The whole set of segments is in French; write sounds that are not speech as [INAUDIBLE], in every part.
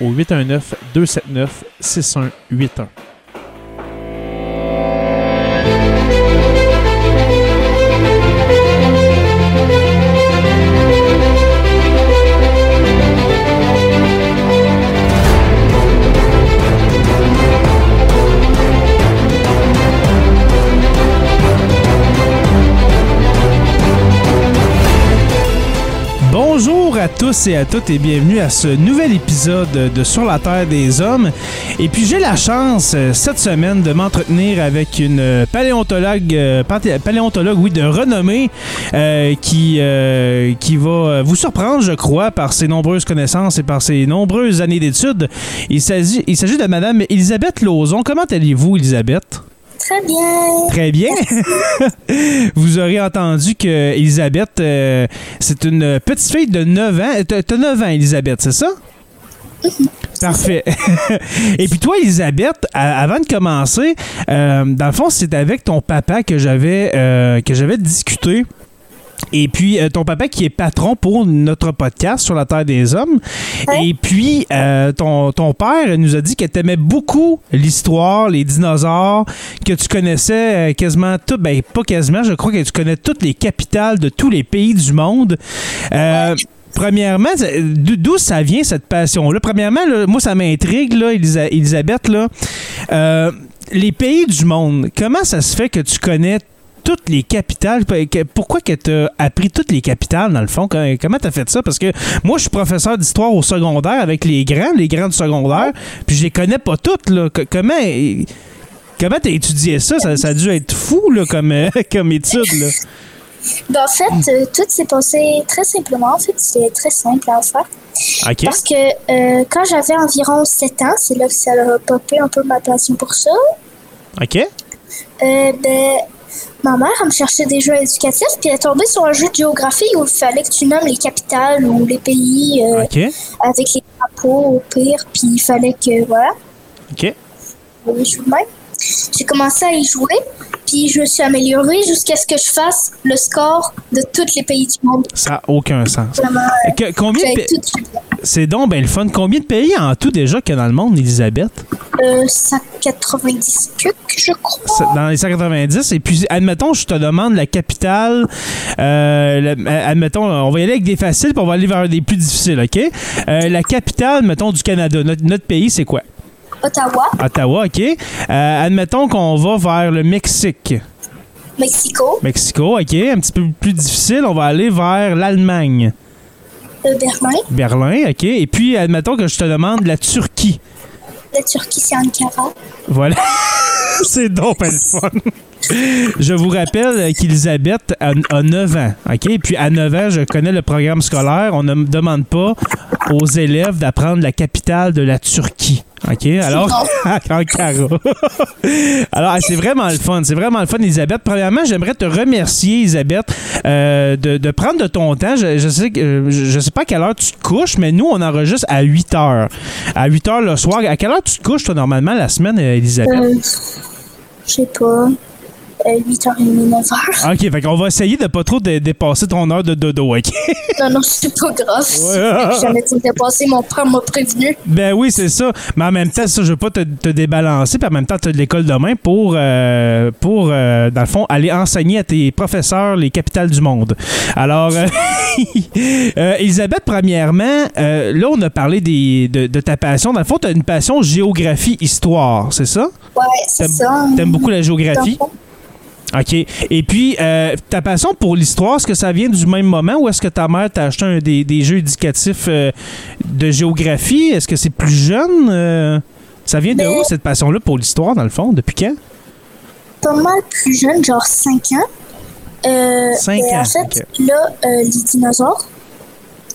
au 819 tous et à toutes et bienvenue à ce nouvel épisode de Sur la Terre des Hommes. Et puis j'ai la chance euh, cette semaine de m'entretenir avec une euh, paléontologue, euh, paléontologue oui, de renommée qui, qui va vous surprendre, je crois, par ses nombreuses connaissances et par ses nombreuses années d'études. Il s'agit, il s'agit de Madame Elisabeth Lauzon. Comment allez-vous, Elisabeth? Très bien. Très bien. [LAUGHS] Vous aurez entendu que Elisabeth, euh, c'est une petite fille de 9 ans. T'as t'as 9 ans, Elisabeth, c'est ça? Parfait. [LAUGHS] Et puis toi, Elisabeth, avant de commencer, euh, dans le fond, c'est avec ton papa que j'avais euh, que j'avais discuté. Et puis, euh, ton papa qui est patron pour notre podcast sur la Terre des Hommes. Ouais. Et puis, euh, ton, ton père nous a dit que tu aimais beaucoup l'histoire, les dinosaures, que tu connaissais euh, quasiment tout, ben pas quasiment, je crois que tu connais toutes les capitales de tous les pays du monde. Euh, Premièrement, d'où ça vient cette passion-là? Premièrement, là, moi, ça m'intrigue, là, Elisa- Elisabeth, là. Les pays du monde, comment ça se fait que tu connais toutes les capitales? Pourquoi que tu as appris toutes les capitales, dans le fond? Com- Comment tu as fait ça? Parce que moi, je suis professeur d'histoire au secondaire avec les grands, les grands du secondaire, puis je les connais pas toutes. Là. Comment... Comment t'as étudié ça? ça? ça a dû être fou là, comme, euh, [LAUGHS] comme étude. Là. Ben, en fait, euh, tout s'est passé très simplement. En fait, c'était très simple à faire. OK. Parce que euh, quand j'avais environ 7 ans, c'est là que ça a popé un peu ma passion pour ça. OK. Euh, ben, ma mère, elle me cherchait des jeux éducatifs, puis elle est tombée sur un jeu de géographie où il fallait que tu nommes les capitales ou les pays euh, avec les drapeaux au pire, puis il fallait que, voilà, OK. même. J'ai commencé à y jouer, puis je me suis améliorée jusqu'à ce que je fasse le score de tous les pays du monde. Ça n'a aucun sens. Vraiment, euh, Que- combien. C'est donc ben le fun. Combien de pays en tout déjà qu'il y a dans le monde, Elisabeth? Euh, 190 cucs, je crois. Dans les 190. Et puis, admettons, je te demande la capitale. euh, la- admettons, on va y aller avec des faciles, puis on va aller vers des plus difficiles, OK? Euh, la capitale, mettons, du Canada. Notre, notre pays, c'est quoi? Ottawa, Ottawa, OK? Euh, admettons qu'on va vers le Mexique. Mexico, Mexico, OK? Un petit peu plus difficile, on va aller vers l'Allemagne. euh, Berlin. Berlin, OK? Et puis, admettons que je te demande la Turquie. La Turquie, c'est Ankara. Voilà. [LAUGHS] C'est donc le fun. Je vous rappelle qu'Elisabeth a, a 9 ans. OK? Puis à 9 ans, je connais le programme scolaire. On ne demande pas aux élèves d'apprendre la capitale de la Turquie. OK, alors, [LAUGHS] [LAUGHS] alors, c'est vraiment le fun. C'est vraiment le fun, Elisabeth. Premièrement, j'aimerais te remercier, Elisabeth, euh, de, de prendre de ton temps. Je, je sais, que- euh, je, je sais pas à quelle heure tu te couches, mais nous, on enregistre à 8 heures. À 8 heures le soir. À quelle heure tu te couches, toi, normalement, la semaine, euh, Elisabeth? Euh, je sais pas. Euh, 8h30, 9h. OK, fait qu'on va essayer de pas trop dé- dépasser ton heure de dodo, OK? [LAUGHS] Non, non, c'est pas grave. J'ai jamais été dépassé, mon père m'a prévenu. Ben oui, c'est ça. Mais en même temps, ça, je veux pas te, te débalancer. Puis en même temps, tu as de l'école demain pour, euh, pour euh, dans le fond, aller enseigner à tes professeurs les capitales du monde. Alors, euh, [LAUGHS] euh, Elisabeth, premièrement, euh, là, on a parlé des, de, de ta passion. Dans le fond, tu as une passion géographie-histoire, c'est ça? Ouais, c'est T'aimes- ça. T'aimes beaucoup la géographie? Dans OK. Et puis, euh, ta passion pour l'histoire, est-ce que ça vient du même moment ou est-ce que ta mère t'a acheté un des, des jeux éducatifs euh, de géographie? Est-ce que c'est plus jeune? Euh, ça vient de Ben- où, cette passion-là, pour l'histoire, dans le fond? Depuis quand? Pas mal plus jeune, genre 5 ans. Euh, Cinq et ans, En fait, là, euh, les dinosaures,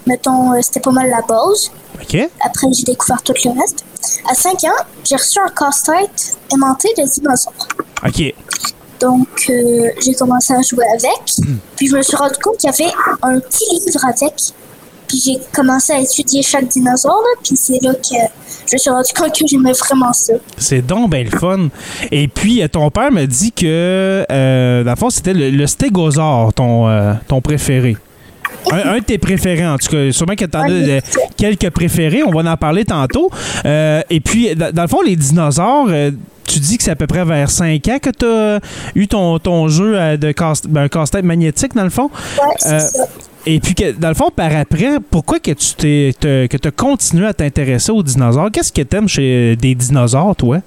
mettons, euh, c'était pas mal la base. OK. Après, j'ai découvert tout le reste. À 5 ans, j'ai reçu un casse-tête aimanté de dinosaures. OK. Donc, euh, j'ai commencé à jouer avec. [CLEARS THROAT] Puis, je me suis rendu compte qu'il y avait un petit livre avec. Puis, j'ai commencé à étudier chaque dinosaure. Là, puis, c'est là que je me suis rendu compte que j'aimais vraiment ça. C'est donc bien le fun. Et puis, euh, ton père m'a dit que, euh, dans le fond, c'était le, le stégosaure, ton, euh, ton préféré. Un, un de tes préférés, en tout cas. Sûrement que tu en as quelques préférés. On va en parler tantôt. Euh, et puis, dans, dans le fond, les dinosaures, tu dis que c'est à peu près vers 5 ans que tu as eu ton, ton jeu euh, de casse, ben, casse-tête magnétique, dans le fond? Ouais, c'est Euh, ça. Et puis, que, dans le fond, par après, pourquoi que tu t'es, te- que as continué à t'intéresser aux dinosaures? Qu'est-ce que tu aimes chez des dinosaures, toi?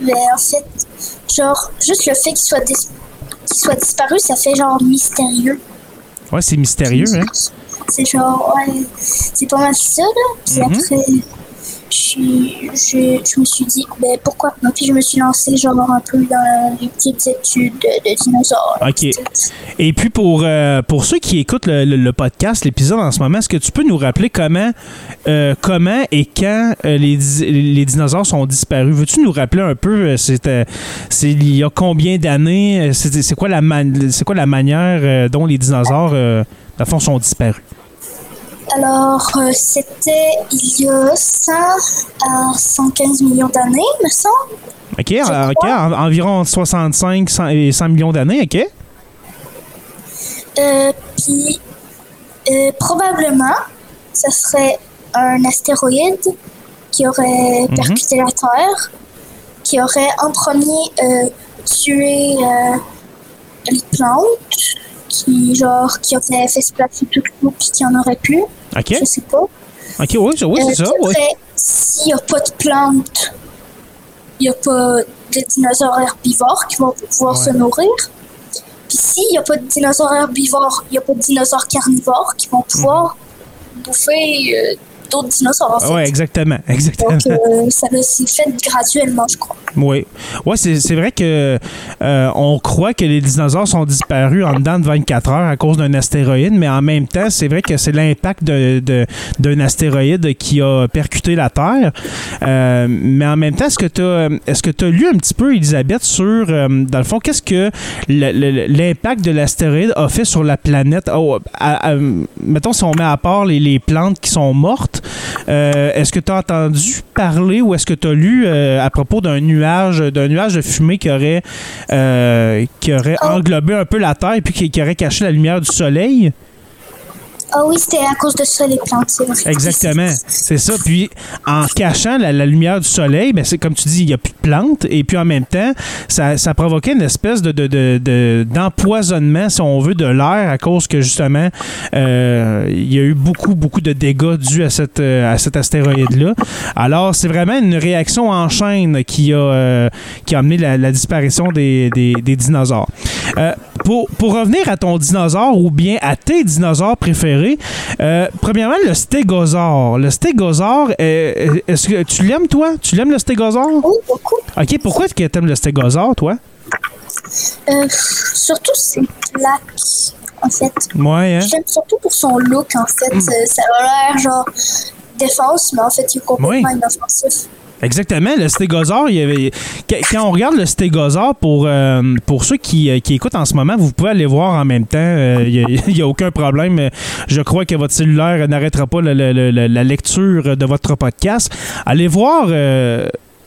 Mais en fait, genre, juste le fait qu'il soit, dis- qu'il soit disparu, ça fait genre mystérieux. Ouais, c'est mystérieux, hein? C'est genre, ouais, c'est pas mal ça, là. Puis Mhm. après, je, je, me suis dit, ben pourquoi? Pas. Puis je me suis lancé genre un peu dans les petites études de, dinosaures. Ok. Et puis pour, euh, pour ceux qui écoutent le, le- podcast, l'épisode en ce moment, est-ce que tu peux nous rappeler comment, euh, comment et quand euh, les, les dinosaures sont disparus? Veux-tu nous rappeler un peu, c'est il y a combien d'années? C'est, quoi, la man- quoi la manière dont les dinosaures, dans le fond, sont disparus? Alors, euh, c'était il y a 100 à 115 millions d'années, me semble. OK? en- ok, en- environ 65 100 et 100 millions d'années, OK? Euh, puis, euh, probablement, ça serait un astéroïde qui aurait Mhm. percuté la Terre, qui aurait en premier euh, tué euh, les plantes, qui, genre, qui aurait fait se placer tout l'eau, puis qui en aurait plus. OK? Je sais pas. OK, oui, c'est- oui, Euh, c'est ça, puis oui. après, s'il n'y a pas de plantes, il n'y a pas de dinosaures herbivores qui vont pouvoir Ouais. se nourrir. Puis s'il n'y a pas de dinosaures herbivores, il n'y a pas de dinosaures carnivores qui vont pouvoir bouffer euh, d'autres dinosaures. En fait. Oui, exactement, [LAUGHS] exactement. Donc, euh, ça s'est fait graduellement, je crois. Oui, ouais, c'est, vrai que euh, on croit que les dinosaures sont disparus en dedans de 24 heures à cause d'un astéroïde, mais en même temps, c'est vrai que c'est l'impact de, de- d'un astéroïde qui a percuté la Terre. Euh, mais en même temps, est-ce que tu as, est-ce que tu as lu un petit peu, Elisabeth, sur, dans le fond, qu'est-ce que l'impact de l'astéroïde a fait sur la planète? Oh, à- à- mettons, si on met à part les, les plantes qui sont mortes, euh, est-ce que tu as entendu parler ou est-ce que tu as lu euh, à propos d'un nuage, d'un nuage de fumée qui aurait, euh, qui aurait Oh. englobé un peu la Terre et puis qui, qui aurait caché la lumière du soleil? Ah oui, c'était à cause de ça, les plantes. Exactement, c'est ça. Puis en cachant la, lumière du soleil, ben c'est comme tu dis, il n'y a plus de plantes. Et puis en même temps, ça, ça provoquait une espèce de, de- de- de- d'empoisonnement, si on veut, de l'air à cause que justement, euh, il y a eu beaucoup, beaucoup de dégâts dus à, cette, euh, à cet astéroïde-là. Alors, c'est vraiment une réaction en chaîne qui a, euh, qui a amené la, disparition des, des- dinosaures. Pour, pour revenir à ton dinosaure ou bien à tes dinosaures préférés, euh, premièrement, le stégosaure. Le stégosaure, euh, est-ce que tu l'aimes, toi? Tu l'aimes, le stégosaure? Oui, beaucoup. OK, pourquoi est-ce que tu aimes le stégosaure, toi? Euh, surtout, c'est plaque, en fait. Ouais, hein? J'aime surtout pour son look, en fait. Euh, Ça a l'air genre défense, mais en fait, il est complètement inoffensif. Exactement, le stégosaure, il y avait, quand on regarde le stégosaure, pour, euh, pour ceux qui, euh, qui écoutent en ce moment, vous pouvez aller voir en même temps, euh, il n'y [LAUGHS] a, aucun problème. Je crois que votre cellulaire n'arrêtera pas la lecture de votre podcast. Allez voir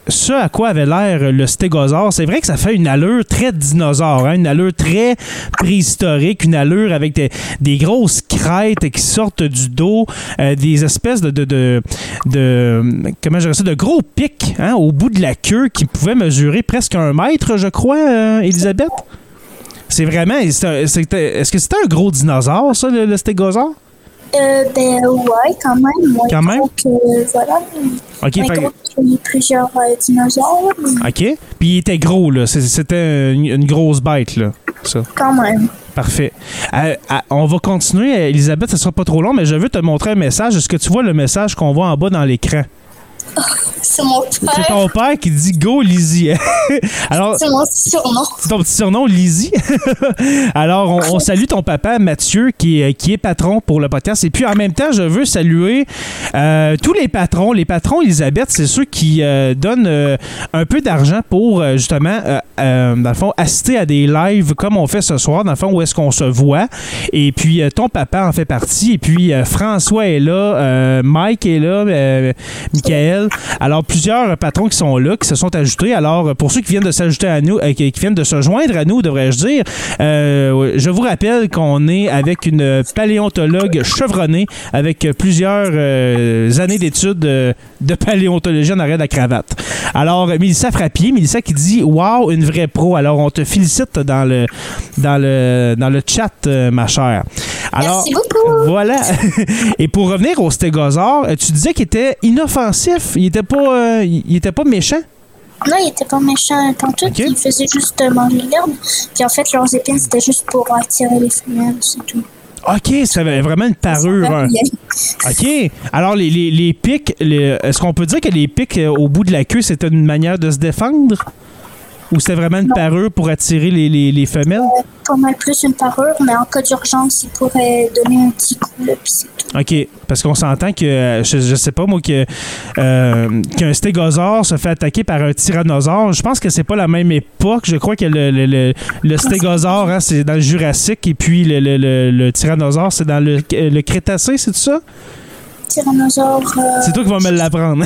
ce à quoi avait l'air le stégosaure. C'est vrai que ça fait une allure très dinosaure, hein, une allure très préhistorique, une allure avec des, grosses crêtes qui sortent du dos, euh, des espèces de, comment je ça, de gros pics hein, au bout de la queue qui pouvaient mesurer presque un mètre, je crois, euh, Elisabeth. C'est vraiment. c'est c'était- Est-ce que c'était un gros dinosaure, ça, le, le stégosaure? Euh, ben ouais, quand même. Moins Quand même? que, voilà. OK, moins fait- gros que plusieurs euh, dinosaures, mais OK. Puis il était gros, là. C'était une, une grosse bête, là. Ça. quand même. Parfait. Euh, on va continuer, Elisabeth, ce sera pas trop long, mais je veux te montrer un message. Est-ce que tu vois le message qu'on voit en bas dans l'écran? C'est mon C'est père. ton père qui dit Go Lizzie. [LAUGHS] Alors, C'est mon surnom. c'est ton petit surnom, Lizzie. [LAUGHS] Alors, on, on salue ton papa, Mathieu, qui est, qui est patron pour le podcast. Et puis, en même temps, je veux saluer euh, tous les patrons. Les patrons, Elisabeth, c'est ceux qui euh, donnent euh, un peu d'argent pour, euh, justement, euh, euh, dans le fond, assister à des lives comme on fait ce soir, dans le fond, où est-ce qu'on se voit. Et puis, euh, ton papa en fait partie. Et puis, euh, François est là, euh, Mike est là, euh, Alors, plusieurs patrons qui sont là, qui se sont ajoutés. Alors, pour ceux qui viennent de s'ajouter à nous, euh, qui qui viennent de se joindre à nous, devrais-je dire, euh, je vous rappelle qu'on est avec une paléontologue chevronnée avec plusieurs euh, années d'études de paléontologie en arrêt de la cravate. Alors, Mélissa Frappier, Mélissa qui dit Waouh, une vraie pro. Alors, on te félicite dans le, dans le, dans le chat, ma chère. Alors, Merci beaucoup. voilà. [LAUGHS] Et pour revenir au stégosaure, tu disais qu'il était inoffensif. Il était pas, euh, il était pas méchant? Non, il était pas méchant pantoute. Ok. Il faisait juste euh, manger l'herbe. Puis en fait, leurs épines, c'était juste pour attirer les femelles, c'est tout. OK, ça avait vraiment une parure. hein. OK. Alors, les, les, les pics, est-ce qu'on peut dire que les pics euh, au bout de la queue, c'était une manière de se défendre? Ou c'était vraiment une Non. parure pour attirer les, les, les femelles? Pas mal plus une parure, mais en cas d'urgence, il pourrait donner un petit coup, là, puis c'est tout. OK. Parce qu'on s'entend que, je, je sais pas moi, que euh, qu'un stégosaure se fait attaquer par un tyrannosaure. Je pense que c'est pas la même époque. Je crois que le, le, le, le stégosaure, hein, c'est dans le Jurassique, et puis le, le, le, le tyrannosaure, c'est dans le, le Crétacé, c'est ça? Tyrannosaure. Euh, C'est toi qui vas me l'apprendre.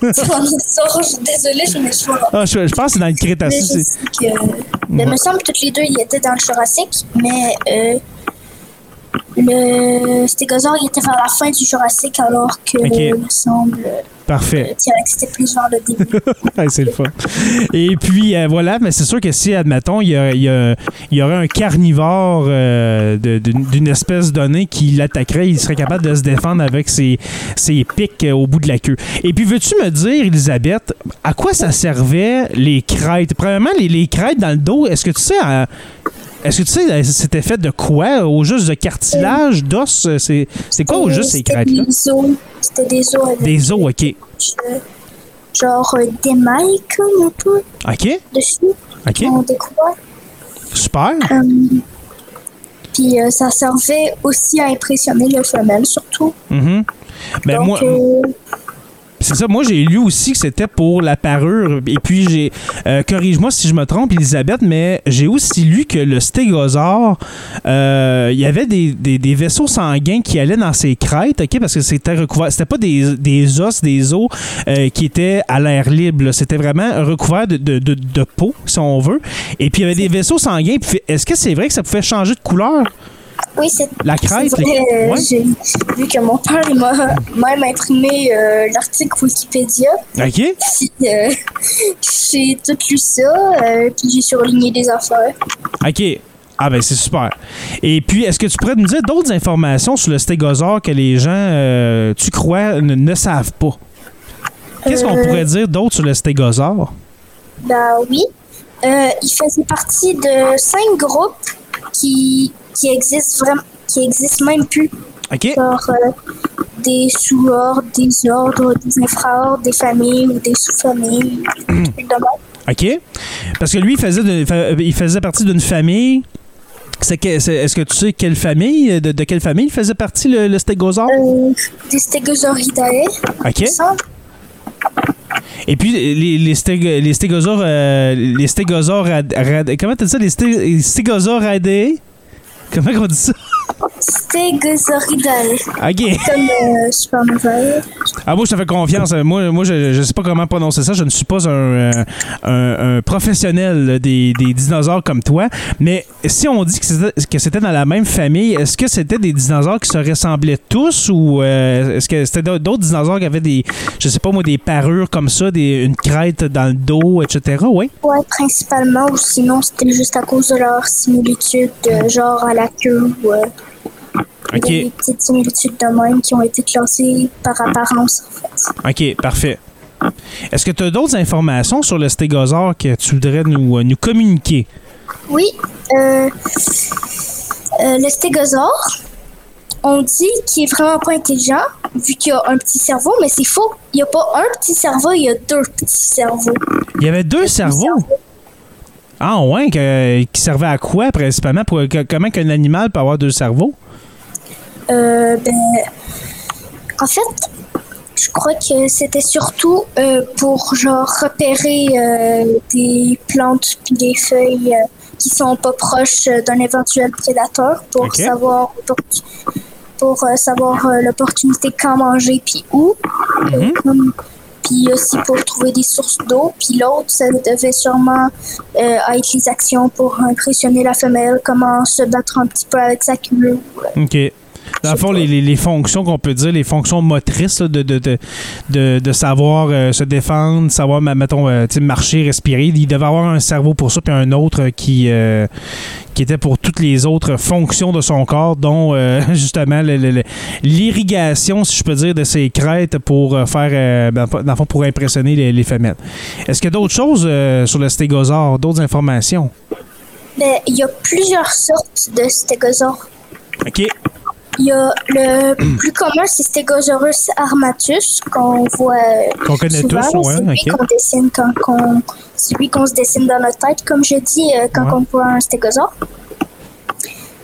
[LAUGHS] tyrannosaure, je suis désolée, je me suis Ah, je, je pense que c'est dans le Mais Crétacé. je sais que. Il me semble que toutes les deux, ils étaient dans le Jurassique, mais euh, le stégosaure, il était vers la fin du Jurassique, alors que, Ok. il me semble, Parfait. le T-Rex était plus vers le début. [LAUGHS] Ouais, c'est le fun. Et puis, euh, voilà, mais c'est sûr que si, admettons, il y, a- il y a- il y aurait un carnivore euh, d'une espèce donnée qui l'attaquerait, il serait capable de se défendre avec ses, ses pics euh, au bout de la queue. Et puis, veux-tu me dire, Elisabeth, à quoi ça servait les crêtes? Premièrement, les, les crêtes dans le dos, est-ce que tu sais... à- est-ce que tu sais, euh, c'était fait de quoi? Au juste de cartilage, d'os? euh, C'est c'est quoi au juste ces C'était crêtes-là? des os. C'était des os avec Des os, OK. euh, genre euh, des mailles, comme un peu, OK, dessus, OK, en découvert. super. Euh, puis euh, ça servait aussi à impressionner les femelles, surtout. Mhm. Ben, Donc, moi, euh, C'est ça, moi j'ai lu aussi que c'était pour la parure. Et puis j'ai. euh, Corrige-moi si je me trompe, Elisabeth, mais j'ai aussi lu que le stégosaure, euh, il y avait des, des- vaisseaux sanguins qui allaient dans ses crêtes, OK? Parce que c'était recouvert. C'était pas des, des os, des os euh, qui étaient à l'air libre. C'était vraiment recouvert de, de, de- de peau, si on veut. Et puis il y avait des vaisseaux sanguins. Est-ce que c'est vrai que ça pouvait changer de couleur? Oui, c'est La crête? c'est vrai, les- euh, Ouais. J'ai vu que mon père m'a même imprimé euh, l'article Wikipédia. OK? Puis euh, [LAUGHS] j'ai tout lu ça, puis j'ai surligné des affaires. OK. Ah ben c'est super. Et puis, est-ce que tu pourrais nous dire d'autres informations sur le stégosaure que les gens, tu crois, ne, ne savent pas? Qu'est-ce qu'on pourrait dire d'autre sur le stégosaure? Bah oui. Il faisait partie de cinq groupes qui, qui existent vraiment, qui existent même plus. OK? Genre euh, des sous-ordres, des ordres, des infraordres, des familles ou des sous-familles. OK. Parce que lui, il faisait, de- fa- il faisait partie d'une famille. Est-ce que tu sais quelle famille, de, de quelle famille il faisait partie, le, le stégosaure? Euh, des stégosauridae, OK. Et puis, les, les, stég- les stégosaures. euh, les stégosaures. rad- rad- comment t'as dit ça Les sté- les stégosaures 怎么个回事？Stégosauridae. Ok. Comme euh, super. Ah, moi, je te fais confiance. Moi, moi je, je sais pas comment prononcer ça. Je ne suis pas un, euh, un, un professionnel des, des dinosaures comme toi. Mais si on dit que c'était, dans la même famille, est-ce que c'était des dinosaures qui se ressemblaient tous ou euh, est-ce que c'était d'autres dinosaures qui avaient des, je sais pas moi, des parures comme ça, des, une crête dans le dos, etc. Oui. Ouais, principalement, ou sinon c'était juste à cause de leur similitude, euh, genre à la queue ou euh, Ok. des petites similitudes de même qui ont été classées par apparence, en fait. OK, parfait. Est-ce que tu as d'autres informations sur le stégosaure que tu voudrais nous, euh, nous communiquer? Oui, euh, euh, le stégosaure, on dit qu'il est vraiment pas intelligent, vu qu'il a un petit cerveau, mais c'est faux. Il n'y a pas un petit cerveau, il y a deux petits cerveaux. Il y avait deux cerveaux. Ah ouais, que- qui servaient à quoi principalement? Pour, que- comment qu'un animal peut avoir deux cerveaux? Euh, ben, en fait, je crois que c'était surtout euh, pour genre repérer euh, des plantes puis des feuilles qui sont pas proches d'un éventuel prédateur pour savoir pour euh, savoir l'opportunité quand manger puis où. Mhm. comme- puis aussi pour trouver des sources d'eau. Puis l'autre, ça devait sûrement euh, être les actions pour impressionner la femelle, comment se battre un petit peu avec sa queue. OK. Dans le fond, les, les- les fonctions qu'on peut dire, les fonctions motrices là, de, de, de, de, savoir euh, se défendre, savoir, mettons, euh, marcher, respirer, il devait avoir un cerveau pour ça, puis un autre euh, qui, euh, qui était pour toutes les autres fonctions de son corps, dont [LAUGHS] justement l'irrigation, si je peux dire, de ses crêtes pour faire, euh, dans le fond, pour impressionner les, les femelles. Est-ce qu'il y a d'autres choses sur le stégosaure, d'autres informations? Ben, il y a plusieurs sortes de stégosaures. OK. Il y a le plus commun, c'est Stegosaurus armatus, qu'on voit euh, Qu'on connaît souvent. tous, ouais, c'est lui OK. qu'on dessine quand qu'on... C'est lui qu'on se dessine dans notre tête, comme je dis, euh, quand Ouais. on voit un stégosaure.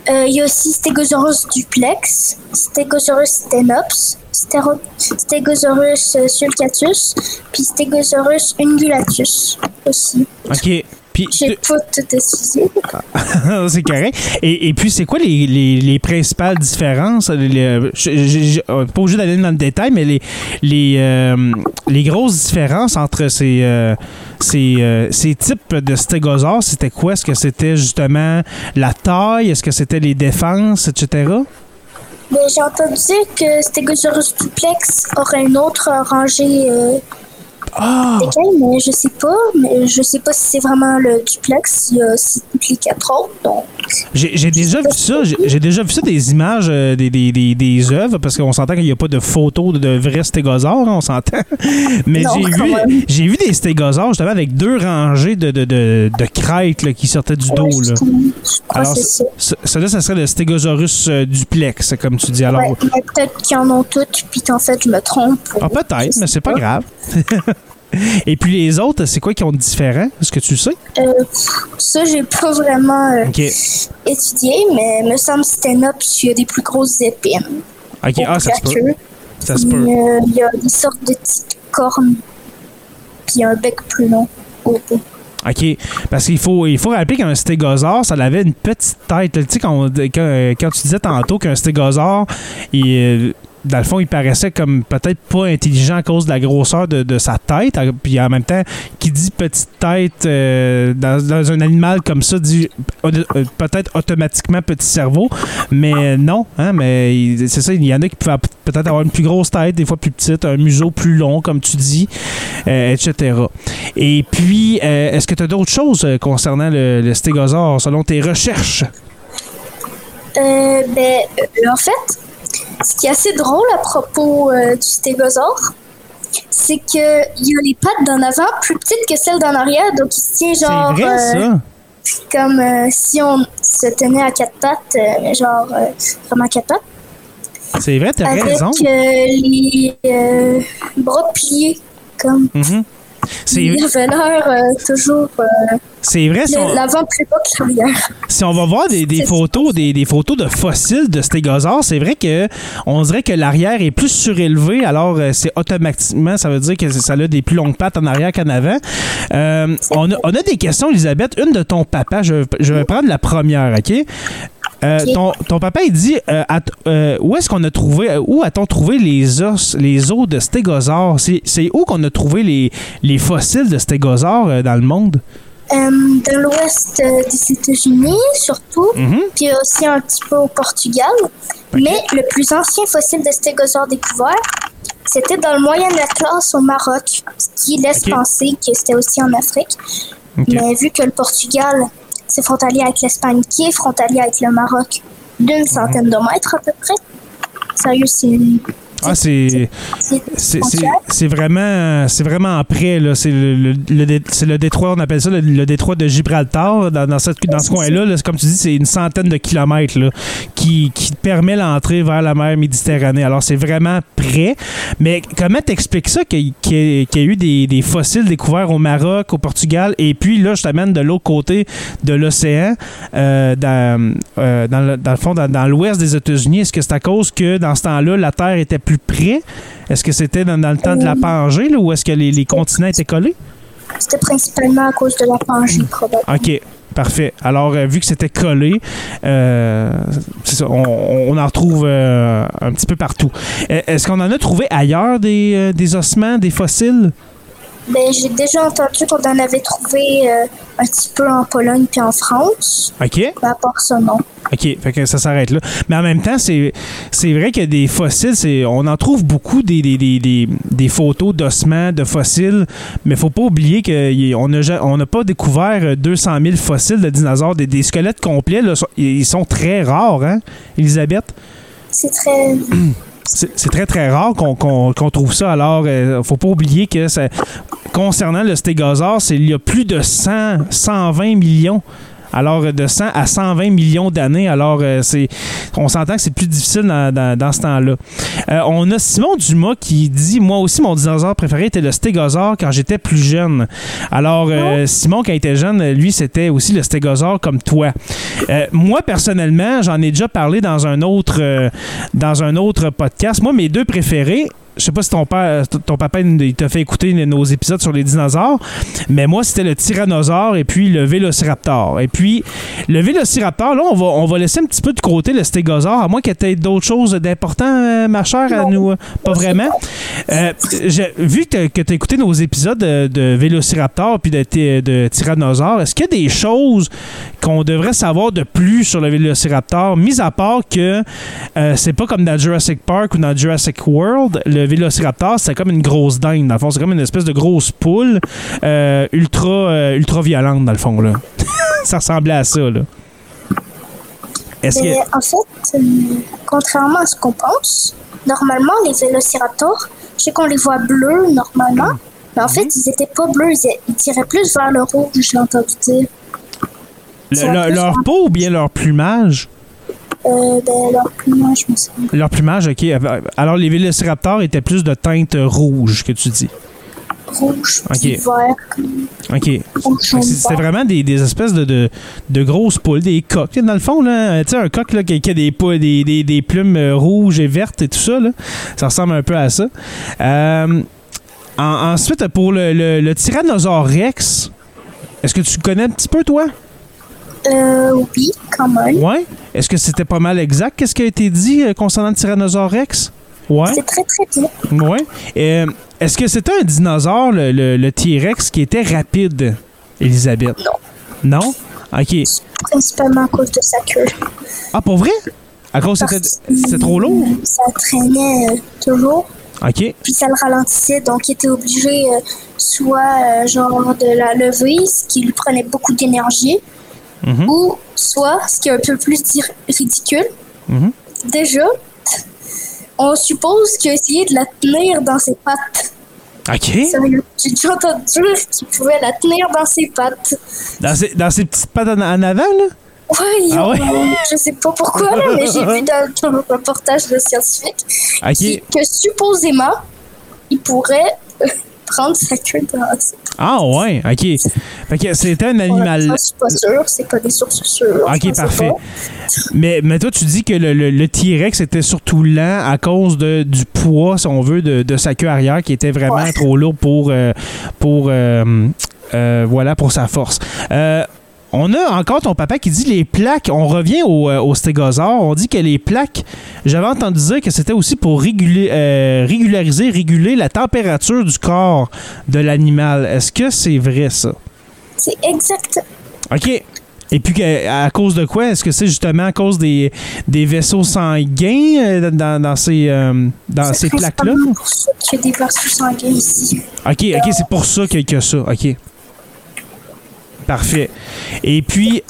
Euh, il y a aussi Stegosaurus duplex, Stegosaurus stenops, Stegosaurus sulcatus, puis Stegosaurus ungulatus aussi. OK. J'ai pas tout excusé. c'est correct. Et, et puis, c'est quoi les, les, les principales différences? Les- on est pas obligé d'aller dans le détail, mais les, les, euh, les grosses différences entre ces, euh, ces, euh, ces types de stégosaures, c'était quoi? Est-ce que c'était justement la taille? Est-ce que c'était les défenses, etc.? Mais j'ai entendu dire que Stegosaurus duplex aurait une autre rangée Ah! mais je sais pas. Mais je sais pas si c'est vraiment le duplex. Il y a aussi toutes les quatre autres. Donc, J'ai déjà vu ça. J'ai déjà vu ça des images euh, des, des, des, des œuvres parce qu'on s'entend qu'il n'y a pas de photos de, de vrais stégosaures, hein, on s'entend. [LAUGHS] Mais j'ai vu, vu des stégosaures justement avec deux rangées de, de, de, de crêtes là, qui sortaient du dos. Là. Alors, ça. ça serait le stégosaurus euh, duplex, comme tu dis. Alors, Ouais, peut-être qu'ils en ont toutes, puis qu'en fait, je me trompe. ah, peut-être, mais c'est pas grave. [LAUGHS] Et puis les autres, c'est quoi qui ont de différent? Est-ce que tu le sais? Euh, ça, j'ai pas vraiment euh, étudié, mais me semble Stenops, il y a des plus grosses épines. OK, ah, ça se peut. Ça se peut. euh, Il y a des sortes de petites cornes, puis un bec plus long au bout. OK. Parce qu'il faut, il faut rappeler qu'un stégosaure, ça avait une petite tête. Tu sais, quand, quand, quand tu disais tantôt qu'un stégosaure, il, dans le fond, il paraissait comme peut-être pas intelligent à cause de la grosseur de, de sa tête. Puis en même temps, qui dit petite tête euh, dans, dans un animal comme ça, dit euh, peut-être automatiquement petit cerveau. Mais non, hein, mais c'est ça, il y en a qui pouvaient peut-être avoir une plus grosse tête, des fois plus petite, un museau plus long, comme tu dis, euh, etc. Et puis, est-ce que tu as d'autres choses concernant le, le stégosaure selon tes recherches? Ben, en fait, ce qui est assez drôle à propos euh, du stégosaure, c'est que il y a les pattes d'en avant plus petites que celles d'en arrière, donc il se tient genre c'est vrai, euh, ça? comme euh, si on se tenait à quatre pattes, mais genre vraiment quatre pattes, C'est vrai, t'as avec raison. euh, les bras pliés, comme. C'est avait l'air euh, toujours euh, C'est vrai, si on, L'avant si on va voir des, photos, des, des photos de fossiles de stégosaures, c'est vrai que on dirait que l'arrière est plus surélevé, alors euh, c'est automatiquement, ça veut dire que ça a des plus longues pattes en arrière qu'en avant. Euh, on, a, on a des questions, Elisabeth. Une de ton papa, je, je vais prendre la première, OK? Euh, ton, ton papa, il dit euh, à euh, où est-ce qu'on a trouvé, où a-t-on trouvé les os, les os de stégosaures? C'est, où qu'on a trouvé les, les fossiles de stégosaures dans le monde? Euh, dans l'ouest euh, des États-Unis, surtout, Mhm. puis aussi un petit peu au Portugal. Mais le plus ancien fossile de stégosaure découvert, c'était dans le Moyen Atlas au Maroc, ce qui laisse penser que c'était aussi en Afrique. Mais vu que le Portugal, c'est frontalier avec l'Espagne, qui est frontalier avec le Maroc, d'une centaine de mètres à peu près. Sérieux, c'est une Ah, c'est. petite C'est, vraiment, c'est vraiment près. Là. C'est, le, le- le détroit, on appelle ça le, détroit de Gibraltar. Dans, dans, cette- dans ce coin-là, là, comme tu dis, c'est une centaine de kilomètres là, qui, qui permet l'entrée vers la mer Méditerranée. Alors, c'est vraiment près. Mais comment t'expliques ça qu'il, y a eu des, des fossiles découverts au Maroc, au Portugal, et puis là, je t'amène de l'autre côté de l'océan, euh, dans, euh, dans, le, dans le fond, dans, dans l'ouest des États-Unis? Est-ce que c'est à cause que dans ce temps-là, la Terre était plus près? Est-ce que c'était dans, dans le temps de la Pangée, là, ou est-ce que les, les continents étaient collés? C'était principalement à cause de la Pangée, probablement. OK. Parfait. Alors, euh, vu que c'était collé, euh, ça, on, en retrouve euh, un petit peu partout. Euh, Est-ce qu'on en a trouvé ailleurs des ossements, des fossiles? Ben, j'ai déjà entendu qu'on en avait trouvé euh, un petit peu en Pologne puis en France. OK. Mais à part ça, non. OK, fait que ça s'arrête là. Mais en même temps, c'est, c'est vrai que des fossiles, c'est, on en trouve beaucoup des, des, des, des, des photos d'ossements, de fossiles, mais faut pas oublier qu'on n'a on n'a pas découvert euh, 200 000 fossiles de dinosaures, des, des squelettes complets, là, ils sont très rares, hein, Elisabeth? C'est très. C'est très, très rare qu'on trouve ça. Alors, euh, faut pas oublier que concernant le stégosaure, il y a plus de 100, 120 millions. Alors, euh, de 100 à 120 millions d'années. Alors, euh, c'est, on s'entend que c'est plus difficile dans, dans- dans ce temps-là. Euh, on a Simon Dumas qui dit Moi aussi, mon dinosaure préféré était le stégosaure quand j'étais plus jeune. Alors, Simon, quand il était jeune, lui, c'était aussi le stégosaure comme toi. Moi, personnellement, j'en ai déjà parlé dans un autre, dans un autre podcast. Moi, mes deux préférés, je sais pas si ton père, ton papa il t'a fait écouter nos épisodes sur les dinosaures, mais moi c'était le tyrannosaure et puis le vélociraptor. Et puis le vélociraptor, là on va, on va laisser un petit peu de côté le stégosaure, à moins qu'il y ait d'autres choses d'important, euh, ma chère, à nous. Pas vraiment. Euh, vu que tu as écouté nos épisodes de, de vélociraptor puis de tyrannosaure, est-ce qu'il y a des choses qu'on devrait savoir de plus sur le vélociraptor, mis à part que euh, c'est pas comme dans Jurassic Park ou dans Jurassic World, le vélociraptor, c'est comme une grosse dinde. Dans le fond, c'est comme une espèce de grosse poule euh, ultra, euh, ultra violente, dans le fond. Là. [LAUGHS] ça ressemblait à ça. Là. Est-ce que. en fait, euh, contrairement à ce qu'on pense, normalement, les vélociraptors, je sais qu'on les voit bleus normalement, mais en fait, ils étaient pas bleus, ils, ils tiraient plus vers le rouge, j'ai entendu dire. le- le- leur peau ou bien leur plumage? Euh, ben, leur plumage, je me souviens. Leur plumage, ok. Alors, les vélociraptors étaient plus de teinte rouge, que tu dis. Rouge, Ok. puis vert, OK. C'était vraiment des, des espèces de, de, de grosses poules, des coques. Dans le fond, là, un coq là, qui, qui a des, des, des, des plumes euh, rouges et vertes et tout ça, là, ça ressemble un peu à ça. Euh, en- ensuite, pour le, le, le Tyrannosaure Rex, est-ce que tu connais un petit peu, toi? Euh, oui, quand même. Ouais. Est-ce que c'était pas mal exact? Qu'est-ce qui a été dit euh, concernant le Tyrannosaure Rex? Ouais. C'est très, très bien. Ouais. Euh, Est-ce que c'était un dinosaure, le, le- le T-Rex, qui était rapide, Elisabeth? Non. Non? OK. Principalement à cause de sa queue. Ah, pour vrai? À cause c'était trop lourd? Ça traînait euh, toujours, OK. puis ça le ralentissait, donc il était obligé euh, soit genre de la lever, ce qui lui prenait beaucoup d'énergie, Mhm. ou soit, ce qui est un peu plus ridicule, Mhm. déjà, on suppose qu'il a essayé de la tenir dans ses pattes. OK. J'ai déjà entendu dire qu'il pouvait la tenir dans ses pattes. Dans ces, dans ces petites pattes en, en avant, là? Ouais, Ah ouais? euh, je sais pas pourquoi, là, mais j'ai vu dans, dans le reportage de scientifique OK. qui- que supposément, il pourrait euh, prendre sa queue Ah ouais, ok. Fait que c'était un animal. Je suis pas sûr, c'est pas des sources sûres. Ok, parfait. Mais, mais toi, tu dis que le, le- le T-Rex était surtout lent à cause de, du poids, si on veut, de, de sa queue arrière qui était vraiment Ouais. trop lourd pour, euh, pour, euh, euh, voilà, pour sa force. On a encore ton papa qui dit les plaques. On revient au, euh, au stégosaure. On dit que les plaques, j'avais entendu dire que c'était aussi pour réguler, euh, régulariser, réguler la température du corps de l'animal. Est-ce que c'est vrai ça? C'est exact. OK. Et puis, à cause de quoi? Est-ce que c'est justement à cause des, des vaisseaux sanguins euh, dans, dans ces, euh, dans C'est ces plaques-là? principalement pour ça qu'il y a des vaisseaux sanguins ici. OK, OK, c'est pour ça qu'il y a ça. OK. Parfait. Et puis,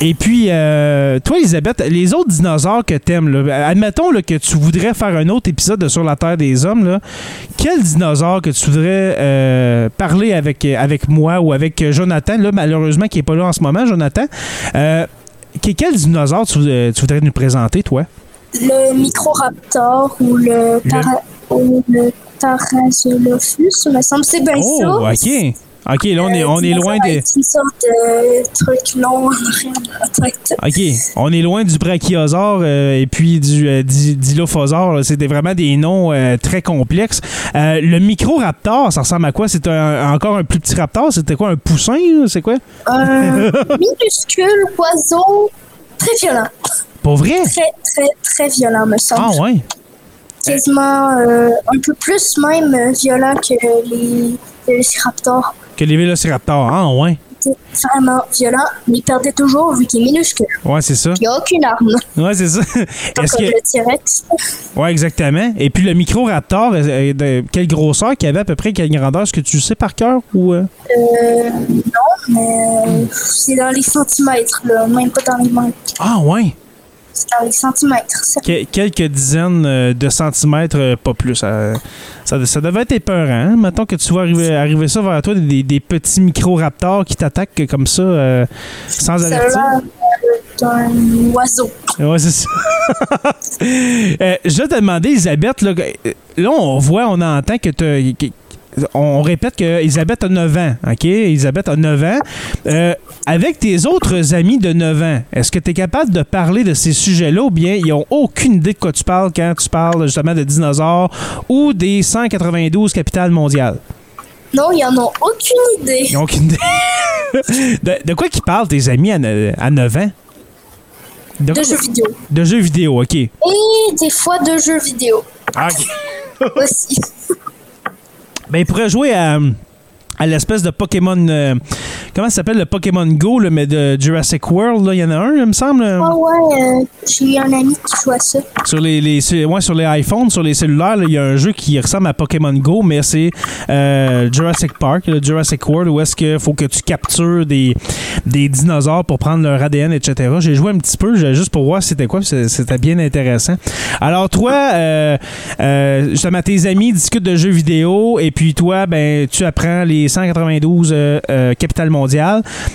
et puis euh, toi, Elisabeth, les autres dinosaures que t'aimes, là, admettons là, que tu voudrais faire un autre épisode de Sur la Terre des Hommes, là, quel dinosaure que tu voudrais euh, parler avec, avec moi ou avec Jonathan, là, malheureusement, qui n'est pas là en ce moment, Jonathan, euh, que- quel dinosaure tu, voudrais- tu voudrais nous présenter, toi? Le Microraptor ou le, para... ou le Tarasolophus, me semble. C'est bien ça. Oh, OK. OK, là, on est, on est loin des... De. [LAUGHS] OK. On est loin du brachiosaure euh, et puis du euh, di- dilophosaure. C'était vraiment des noms euh, très complexes. Euh, le micro-raptor, ça ressemble à quoi? C'est encore un plus petit raptor? C'était quoi? Un poussin? C'est quoi? Un [LAUGHS] minuscule oiseau très violent. Pas vrai? Très, très, très violent, me semble. Ah ouais? Quasiment euh, un peu plus même euh, violent que les Velociraptors. Que les vélociraptors. Ah ouais? Il était vraiment violent, mais il perdait toujours vu qu'il est minuscule. Ouais, c'est ça. Il n'y a aucune arme. Ouais, c'est ça. Est-ce que... le T-Rex. Ouais, exactement. Et puis le micro-raptor, euh, euh, quelle grosseur qu'il avait à peu près? Quelle grandeur? Est-ce que tu sais par cœur? Ou, euh? Euh, non, mais c'est dans les centimètres, là, même pas dans les mètres. Ah ouais? C'est dans les centimètres. Que- quelques dizaines euh, de centimètres, euh, pas plus. Ça, ça devait être épeurant. Hein? Mettons que tu vois arriver, arriver ça vers toi, des, des petits micro-raptors qui t'attaquent comme ça, euh, sans avertir. l'air euh, d'un oiseau. Ouais, c'est ça. [LAUGHS] Euh, je vais te demander, Elisabeth, là, là, on voit, on entend que tu on répète que Elisabeth a 9 ans, OK? Elisabeth a 9 ans. Euh, avec tes autres amis de 9 ans, est-ce que tu es capable de parler de ces sujets-là ou bien ils n'ont aucune idée de quoi tu parles quand tu parles justement de dinosaures ou des 192 capitales mondiales? Non, ils en ont aucune idée. Ils n'ont aucune idée. [LAUGHS] de, de quoi qu'ils parlent, tes amis à, ne- à 9 ans? De, De jeux vidéo. de jeux vidéo, OK. Et des fois de jeux vidéo Ah, OK. [LAUGHS] aussi. Ben, il pourrait jouer à, à l'espèce de Pokémon. euh, comment ça s'appelle le Pokémon Go, là, mais de Jurassic World? Il y en a un, il me semble. Ah ouais, euh, j'ai un ami qui joue à ça. Sur les, les, sur- ouais, sur les iPhones, sur les cellulaires, il y a un jeu qui ressemble à Pokémon Go, mais c'est euh, Jurassic Park, le Jurassic World, où est-ce qu'il faut que tu captures des, des dinosaures pour prendre leur ADN, etc. J'ai joué un petit peu, juste pour voir c'était quoi, c'était bien intéressant. Alors toi, euh, euh, justement, tes amis discutent de jeux vidéo, et puis toi, ben, tu apprends les 192 euh, euh,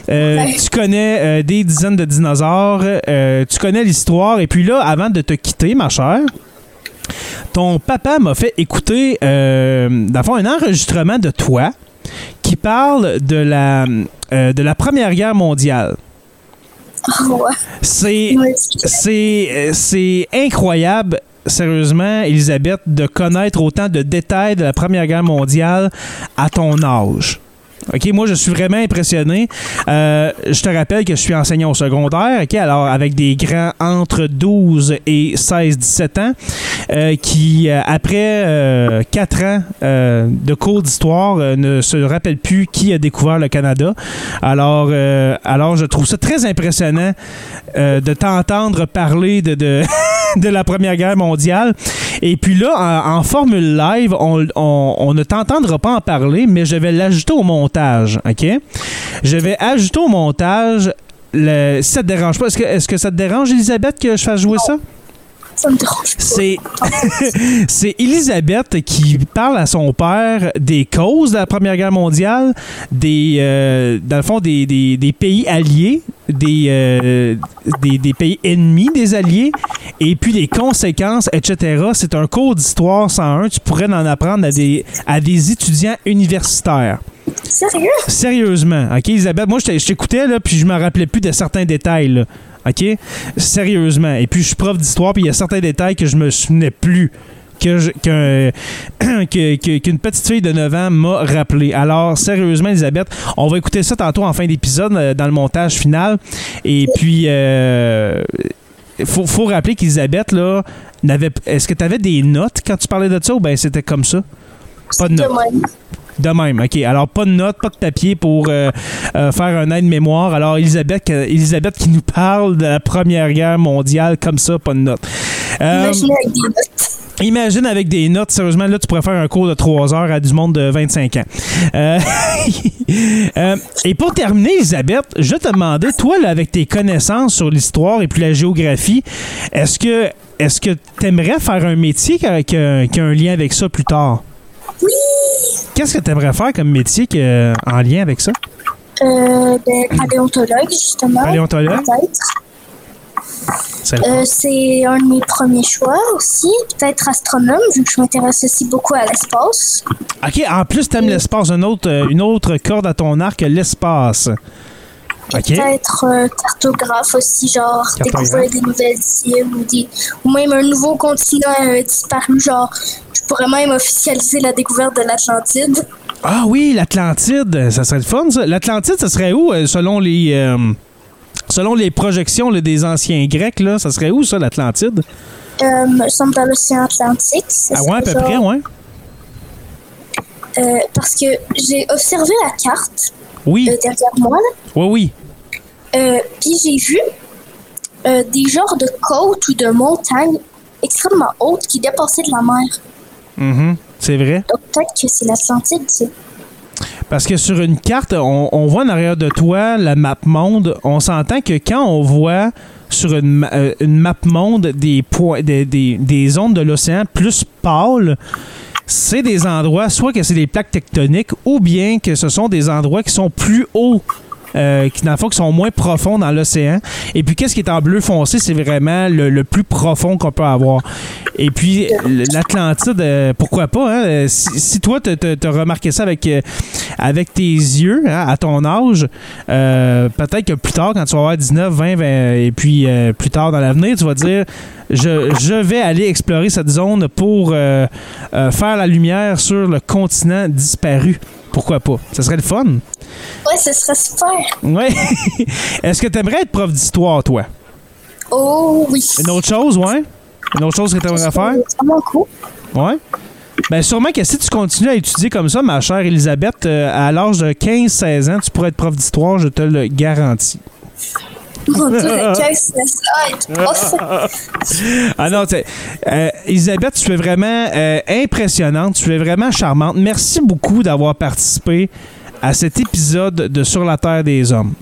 Euh, Ouais. tu connais euh, des dizaines de dinosaures, euh, tu connais l'histoire, et puis là, avant de te quitter, ma chère, ton papa m'a fait écouter, fond, un enregistrement de toi qui parle de la, de la Première Guerre mondiale. Ah ouais. C'est c'est c'est incroyable, sérieusement, Elisabeth, de connaître autant de détails de la Première Guerre mondiale à ton âge. OK, moi, je suis vraiment impressionné. Euh, je te rappelle que je suis enseignant au secondaire, OK, alors avec des grands entre 12 et 16, 17 ans, euh, qui, euh, après 4 ans de cours d'histoire, ne se rappellent plus qui a découvert le Canada. Alors, alors je trouve ça très impressionnant de t'entendre parler de, de [LAUGHS] la Première Guerre mondiale. Et puis là, en, en formule live, on, on- on ne t'entendra pas en parler, mais je vais l'ajouter au montage, OK? Je vais ajouter au montage, le, si ça te dérange pas, est-ce que, est-ce que ça te dérange, Elisabeth, que je fasse jouer ça? Ça me dérange pas. C'est [LAUGHS] c'est Elisabeth qui parle à son père des causes de la Première Guerre mondiale, des euh, dans le fond des, des- des pays alliés des, euh, des, des pays ennemis des Alliés et puis les conséquences, etc. C'est un cours d'histoire 101. Tu pourrais en apprendre à des, à des étudiants universitaires. Sérieux? Sérieusement, OK, Isabelle? Moi, je t'ai- je t'écoutais, là, puis je me rappelais plus de certains détails, là. OK? Sérieusement. Et puis, je suis prof d'histoire, puis il y a certains détails que je me souvenais plus. Que [CLEARS THROAT] que- qu'une petite fille de 9 ans m'a rappelé. Alors, sérieusement, Elisabeth, on va écouter ça tantôt en fin d'épisode, euh, dans le montage final. Et puis, euh, faut, faut rappeler qu'Elisabeth, là, n'avait. Est-ce que tu avais des notes quand tu parlais de ça ou bien c'était comme ça? Pas de notes. même. De même, OK. Alors, pas de notes, pas de papier pour euh, euh, faire un aide-mémoire. Alors, Elisabeth, euh, Elisabeth qui nous parle de la Première Guerre mondiale, comme ça, pas de notes. Imaginez avec des notes. Imagine avec des notes, sérieusement, là, tu pourrais faire un cours de 3 heures à du monde de 25 ans. [LAUGHS] Et pour terminer, Elisabeth, je te demander, toi, là, avec tes connaissances sur l'histoire et puis la géographie, est-ce que est-ce que tu aimerais faire un métier a- qui a un lien avec ça plus tard? Oui! Qu'est-ce que tu aimerais faire comme métier qui a- en lien avec ça? Euh, ben, paléontologue, justement. Paléontologue? Peut-être. C'est- Euh, c'est un de mes premiers choix aussi. Peut-être astronome, vu que je m'intéresse aussi beaucoup à l'espace. OK, en plus, tu aimes l'espace, une autre, euh, une autre corde à ton arc, l'espace. OK. Peut-être euh, cartographe aussi, genre découvrir des nouvelles îles ou, des, ou même un nouveau continent euh, disparu. Genre, je pourrais même officialiser la découverte de l'Atlantide. Ah oui, l'Atlantide, ça serait le fun. L'Atlantide, ça serait où, euh, selon les euh, selon les projections là, des anciens Grecs, là, ça serait où, ça, l'Atlantide? Me semble dans l'océan Atlantique. Ça Ah ouais, à peu près, ouais. parce que j'ai observé la carte Oui, euh, derrière moi, là. oui, oui. Euh, puis j'ai vu euh, des genres de côtes ou de montagnes extrêmement hautes qui dépassaient de la mer. Mhm, C'est vrai. Donc peut-être que c'est l'Atlantide, tu sais. Parce que sur une carte, on, on voit en arrière de toi la map monde. On s'entend que quand on voit sur une, une map monde des, points, des, des, des zones de l'océan plus pâles, c'est des endroits, soit que c'est des plaques tectoniques, ou bien que ce sont des endroits qui sont plus hauts. Euh, qui dans sont moins profonds dans l'océan. Et puis qu'est-ce qui est en bleu foncé, c'est vraiment le, plus profond qu'on peut avoir. Et puis l'Atlantide, euh, pourquoi pas hein? Euh, Si, si toi tu as remarqué ça avec avec tes yeux hein, à ton âge, peut-être que plus tard quand tu vas avoir 19, 20, 20, et puis plus tard dans l'avenir, tu vas dire je, je vais aller explorer cette zone pour faire la lumière sur le continent disparu. Pourquoi pas? Ça serait le fun. Ouais, ce serait super. Ouais. [LAUGHS] Est-ce que tu aimerais être prof d'histoire, toi? Oh oui. Une autre chose, ouais? Une autre chose que tu aimerais faire? C'est cool. Ouais. Ben sûrement que si tu continues à étudier comme ça, ma chère Elisabeth, euh, à l'âge de 15-16 ans, tu pourrais être prof d'histoire, je te le garantis. Prof. Ah non, euh, Elisabeth, tu es vraiment euh, impressionnante, tu es vraiment charmante. Merci beaucoup d'avoir participé à cet épisode de Sur la Terre des Hommes.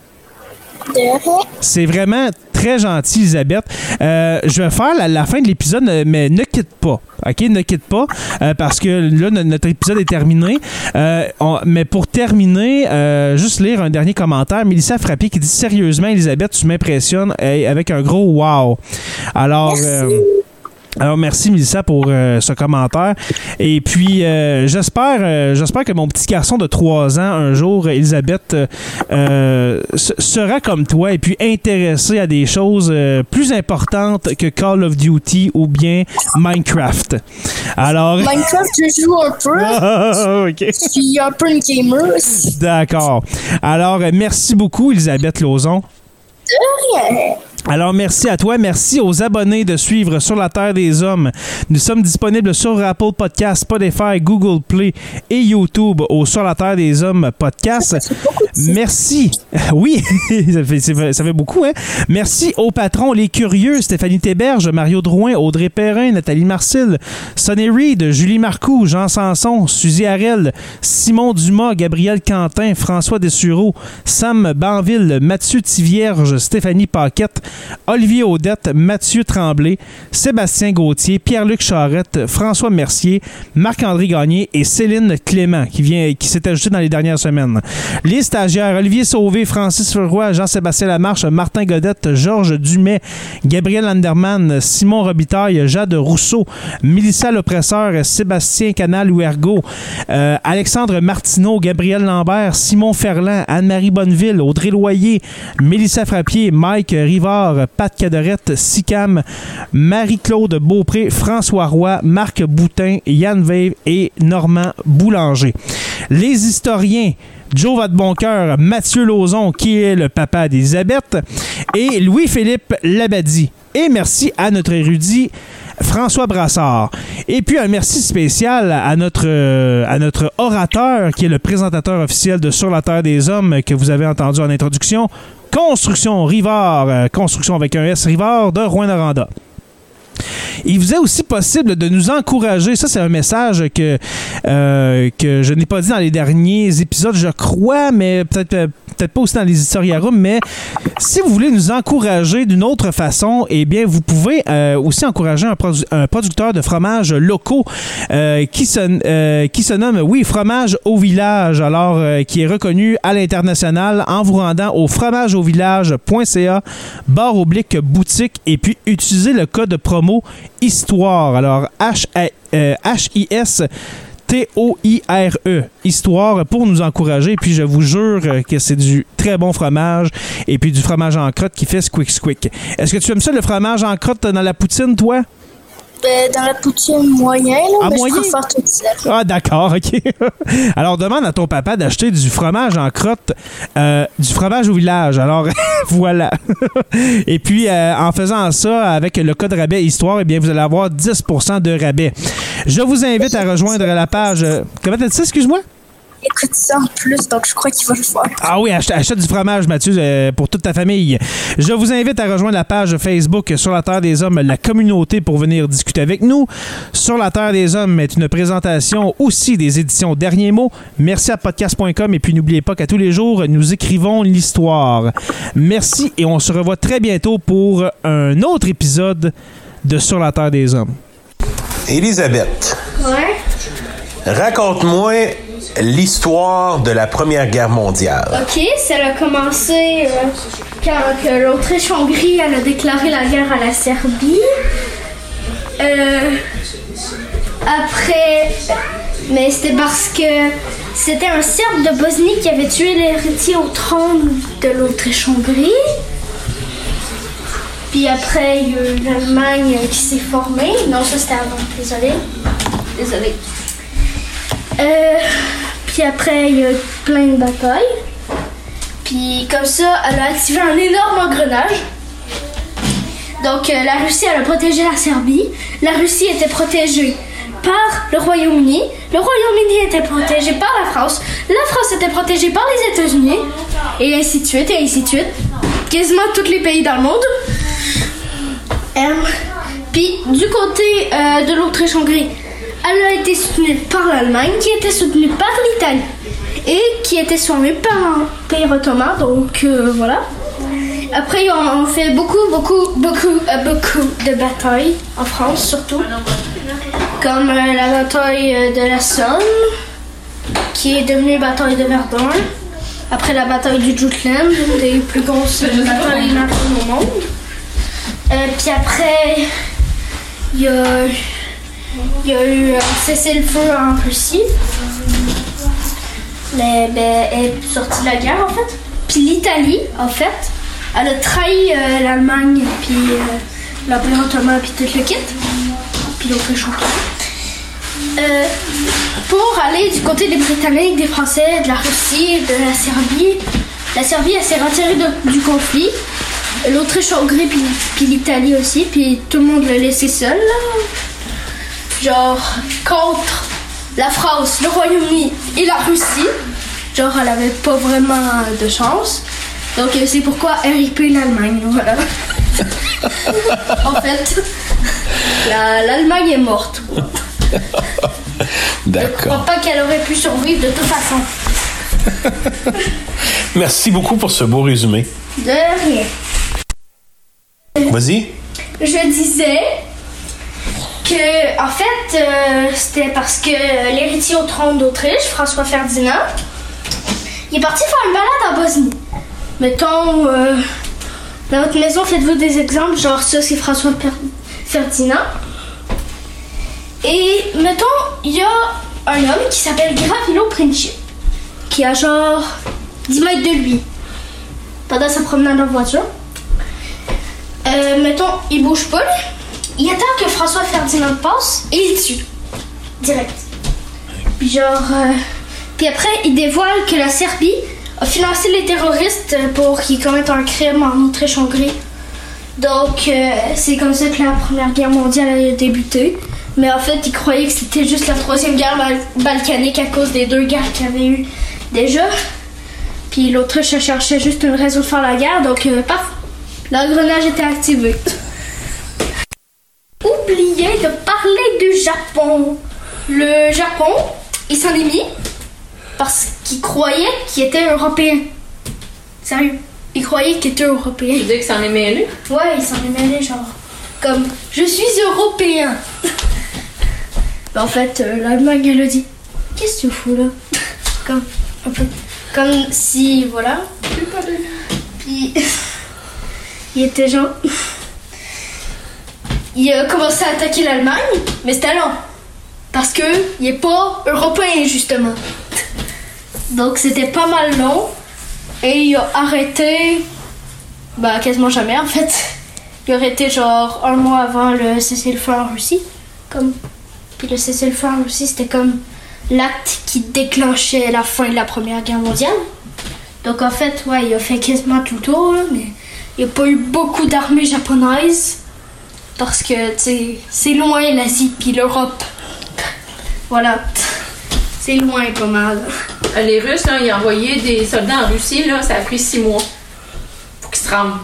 C'est vraiment très gentil, Elisabeth. Euh, je vais faire la, la fin de l'épisode, euh, mais ne quitte pas. OK? Ne quitte pas, euh, parce que là, no- notre épisode est terminé. Euh, on- mais pour terminer, euh, juste lire un dernier commentaire. Mélissa Frappé qui dit Sérieusement, Elisabeth, tu m'impressionnes avec un gros wow. Alors. Merci. Alors merci Mélissa pour euh, ce commentaire et puis euh, j'espère euh, j'espère que mon petit garçon de 3 ans un jour Elisabeth sera comme toi et puis intéressé à des choses plus importantes que Call of Duty ou bien Minecraft. Alors Minecraft, je joue un peu. [LAUGHS] Ah. Je suis un peu une gamer. D'accord. Alors merci beaucoup Elisabeth Lauzon. Rien. Alors, merci à toi. Merci aux abonnés de suivre Sur la Terre des Hommes. Nous sommes disponibles sur Apple Podcast, Spotify, Google Play et YouTube au Sur la Terre des Hommes podcast. Merci. [LAUGHS] Oui, [LAUGHS] ça, fait, ça beaucoup, hein? Merci aux patrons, les curieux, Stéphanie Théberge, Mario Drouin, Audrey Perrin, Nathalie Marcil, Sonny Reed, Julie Marcoux, Jean Sanson, Suzy Harel, Simon Dumas, Gabriel Quentin, François Dessureau, Sam Banville, Mathieu Tivierge, Stéphanie Paquette, Olivier Audette, Mathieu Tremblay, Sébastien Gauthier, Pierre-Luc Charrette, François Mercier, Marc-André Gagné et Céline Clément, qui, qui s'est ajouté dans les dernières semaines. Les stagiaires, Olivier Sauvé, Francis Leroy, Jean-Sébastien Lamarche, Martin Godette, Georges Dumais, Gabriel Anderman, Simon Robitaille, Jade Rousseau, Mélissa L'Oppresseur, Sébastien Canal-Ouergo, euh, Alexandre Martineau, Gabriel Lambert, Simon Ferland, Anne-Marie Bonneville, Audrey Loyer, Mélissa Frappier, Mike Rivard, Pat Cadorette, Sicam, Marie-Claude Beaupré, François Roy, Marc Boutin, Yann Veve et Normand Boulanger. Les historiens, Joe Vadeboncoeur, Mathieu Lauzon, qui est le papa d'Elisabeth, et Louis-Philippe Labadie. Et merci à notre érudit François Brassard. Et puis un merci spécial à notre, euh, à notre orateur, qui est le présentateur officiel de Sur la Terre des Hommes, que vous avez entendu en introduction, Construction Rivard, euh, Construction avec un S Rivard de Rouen-Noranda. Il vous est aussi possible de nous encourager. Ça, c'est un message que, euh, que je n'ai pas dit dans les derniers épisodes, je crois, mais peut-être euh, peut-être pas aussi dans les historiarums, mais si vous voulez nous encourager d'une autre façon, eh bien, vous pouvez euh, aussi encourager un, produ- un producteur de fromages locaux qui, se, qui se nomme, oui, Fromage au Village, alors qui est reconnu à l'international en vous rendant au fromageauvillage.ca, barre oblique boutique, et puis utilisez le code promo Histoire. Alors, H-I-S. H-I-S T-O-I-R-E, histoire pour nous encourager. Puis je vous jure euh, que c'est du très bon fromage et puis du fromage en crotte qui fait squick squick. Est-ce que tu aimes ça le fromage en crotte dans la poutine, toi? Ben, dans la poutine moyen, là, Ah, moyen? je préfère tout seul. Ah, d'accord, ok. [LAUGHS] Alors, demande à ton papa d'acheter du fromage en crotte, euh, du fromage au village. Alors, [LAUGHS] voilà. [LAUGHS] Et puis, euh, en faisant ça avec le code rabais Histoire, eh bien, vous allez avoir 10% de rabais. Je vous invite à rejoindre la page. euh, Comment t'as dit ça, excuse-moi? Écoute ça en plus, donc je crois qu'il va le faire. Ah oui, achète, achète du fromage, Mathieu, euh, pour toute ta famille. Je vous invite à rejoindre la page Facebook Sur la Terre des Hommes, la communauté, pour venir discuter avec nous. Sur la Terre des Hommes est une présentation aussi des éditions Derniers mots. Merci à podcast.com et puis n'oubliez pas qu'à tous les jours, nous écrivons l'histoire. Merci et on se revoit très bientôt pour un autre épisode de Sur la Terre des Hommes. Élisabeth, Ouais. raconte-moi l'histoire de la Première Guerre mondiale. Ok, ça a commencé euh, quand euh, l'Autriche-Hongrie a déclaré la guerre à la Serbie. Euh, après, mais c'était parce que c'était un Serbe de Bosnie qui avait tué l'héritier au trône de l'Autriche-Hongrie. Puis après, il y a eu l'Allemagne qui s'est formée. Non, ça c'était avant. Désolé. Désolé. Euh, puis après, il y a plein de batailles. Puis comme ça, elle a activé un énorme engrenage. Donc euh, la Russie, elle a protégé la Serbie. La Russie était protégée par le Royaume-Uni. Le Royaume-Uni était protégé par la France. La France était protégée par les États-Unis. Et ainsi de suite, et ainsi de suite. Quasiment tous les pays dans le monde. Euh, puis du côté euh, de l'Autriche-Hongrie, elle a été soutenue par l'Allemagne, qui était soutenue par l'Italie et qui était soutenue par un pays ottoman. Donc euh, voilà. Après, on fait beaucoup, beaucoup, beaucoup, euh, beaucoup de batailles en France, surtout. Comme euh, la bataille de la Somme, qui est devenue bataille de Verdun. Après la bataille du Jutland, une des plus grosses batailles au monde. Euh, puis après, il y a, il y a eu un cessez-le-feu en Russie. Mais ben, elle est sortie de la guerre en fait. Puis l'Italie, en fait, elle a trahi euh, l'Allemagne, puis euh, l'Empire ottoman, puis tout le kit. Puis l'Autriche euh, Pour aller du côté des Britanniques, des Français, de la Russie, de la Serbie. La Serbie, s'est retirée du conflit. L'Autriche-Hongrie, puis, puis l'Italie aussi, puis tout le monde l'a laissé seul, là. Genre, contre la France, le Royaume-Uni et la Russie. Genre, elle avait pas vraiment de chance. Donc, euh, c'est pourquoi RIP l'Allemagne, voilà. [LAUGHS] en fait, la- l'Allemagne est morte. [LAUGHS] Je crois D'accord. pas qu'elle aurait pu survivre de toute façon. [LAUGHS] Merci beaucoup pour ce beau résumé. De rien. Vas-y. Je disais que, en fait, euh, c'était parce que l'héritier au trône d'Autriche, François Ferdinand, il est parti faire une balade en Bosnie. Mettons, euh, dans votre maison, faites-vous des exemples, genre ça, c'est François Ferdinand. Et mettons, il y a un homme qui s'appelle Gravilo Princip, qui a genre 10 mètres de lui, pendant sa promenade en voiture. Euh, mettons, il bouge pas. Il attend que François Ferdinand passe et il tue. Direct. Puis genre. euh, Puis après, il dévoile que la Serbie a financé les terroristes pour qu'ils commettent un crime en Autriche-Hongrie. Donc, euh, c'est comme ça que la Première Guerre mondiale a débuté. Mais en fait, il croyait que c'était juste la Troisième Guerre bal- balkanique à cause des deux guerres qu'il y avait eu déjà. Puis l'Autriche cherchait juste une raison de faire la guerre, donc euh, paf, l'engrenage était activé. [LAUGHS] Oublié de parler du Japon. Le Japon, il s'en est mis parce qu'il croyait qu'il était européen. Sérieux, il croyait qu'il était européen. Tu dis que ça en est mêlé? Ouais, il s'en est mêlé, genre. Comme, je suis européen. [LAUGHS] En fait, euh, l'Allemagne, elle a dit Qu'est-ce que tu fous là? [LAUGHS] Comme, un peu. Comme si, voilà. Puis, [LAUGHS] il était genre. Il a commencé à attaquer l'Allemagne, mais c'était long. Parce que il est pas européen, justement. Donc, c'était pas mal long. Et il a arrêté bah, quasiment jamais en fait. Il aurait été genre un mois avant le cessez-le-feu en Russie. Comme... Puis le cessez-le-feu en Russie, c'était comme l'acte qui déclenchait la fin de la Première Guerre mondiale. Donc en fait, ouais, il a fait quasiment tout le tour, mais il n'y a pas eu beaucoup d'armées japonaises. Parce que, tu sais, c'est loin l'Asie puis l'Europe. Voilà. C'est loin pas mal. Euh, Les Russes, là, ils ont envoyé des soldats en Russie, là, ça a pris six mois. Faut qu'ils se rendent.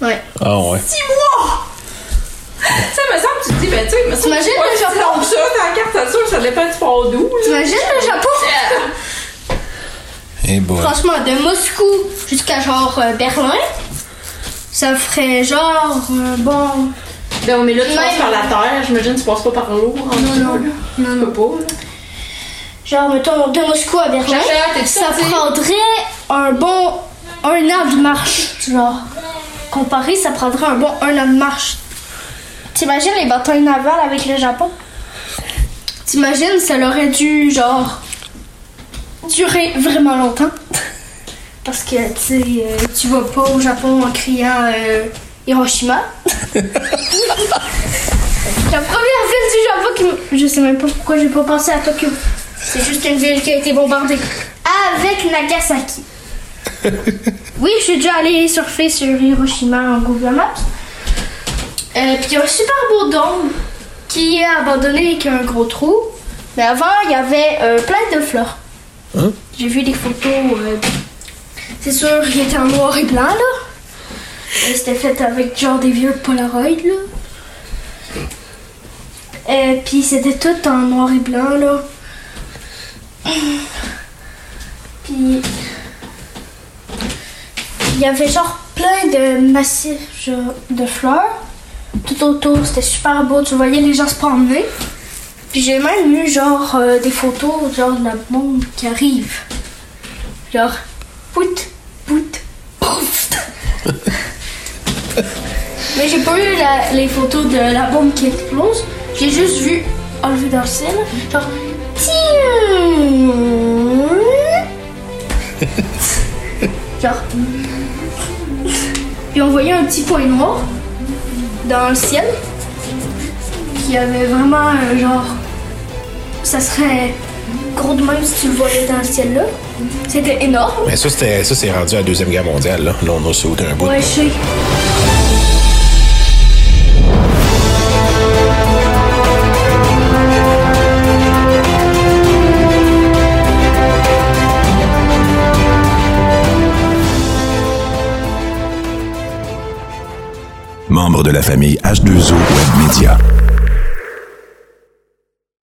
Ouais. Ah ouais. Six mois! [LAUGHS] Ça me semble, tu te dis, ben, tu sais, me semble T'imagines que le Japon? ça, ta carte, sûr, ça dépend du port d'où, là. T'imagines le Japon? Franchement, de Moscou jusqu'à genre euh, Berlin, ça ferait genre euh, bon. Ben, mais là, tu passes par la terre, j'imagine, tu passes pas par l'eau. en dessous, non. là. Non, Tu non. peux pas, là. Genre, mettons, de Moscou à Berlin, ça prendrait un bon un an de marche. Genre, comparé, ça prendrait un bon un an de marche. T'imagines les batailles navales avec le Japon? T'imagines, ça aurait dû, genre, durer vraiment longtemps. [LAUGHS] Parce que, tu sais, euh, tu vas pas au Japon en criant euh, Hiroshima. [LAUGHS] La première ville du Japon qui me- Je sais même pas pourquoi j'ai pas pensé à Tokyo. C'est juste une ville qui a été bombardée. Avec Nagasaki. [LAUGHS] oui, je suis déjà allée surfer sur Hiroshima en Google Maps. Euh, puis il y a un super beau dôme qui est abandonné avec un gros trou. Mais avant, il y avait euh, plein de fleurs. J'ai vu des photos. euh, c'est sûr, il était en noir et blanc, là. C'était fait avec genre des vieux Polaroid, là. Et puis c'était tout en noir et blanc, là. Puis il y avait genre plein de massifs de fleurs. Tout autour, c'était super beau. Tu voyais les gens se promener. Puis j'ai même eu genre euh, des photos genre de la bombe qui arrive. Genre, pout, pout, pouf. Mais j'ai pas eu les photos de la bombe qui explose. J'ai juste vu enlevé dans le ciel. Genre, genre. Puis on voyait un petit point noir dans le ciel qui avait vraiment euh, genre. Ça serait gros de même si tu le voyais dans le ciel là. C'était énorme. Mais ça, c'était, ça, c'est rendu à la Deuxième Guerre mondiale, là. Là, on a sauté un bout. Ouais, je sais. Membre de la famille H2O Web Media.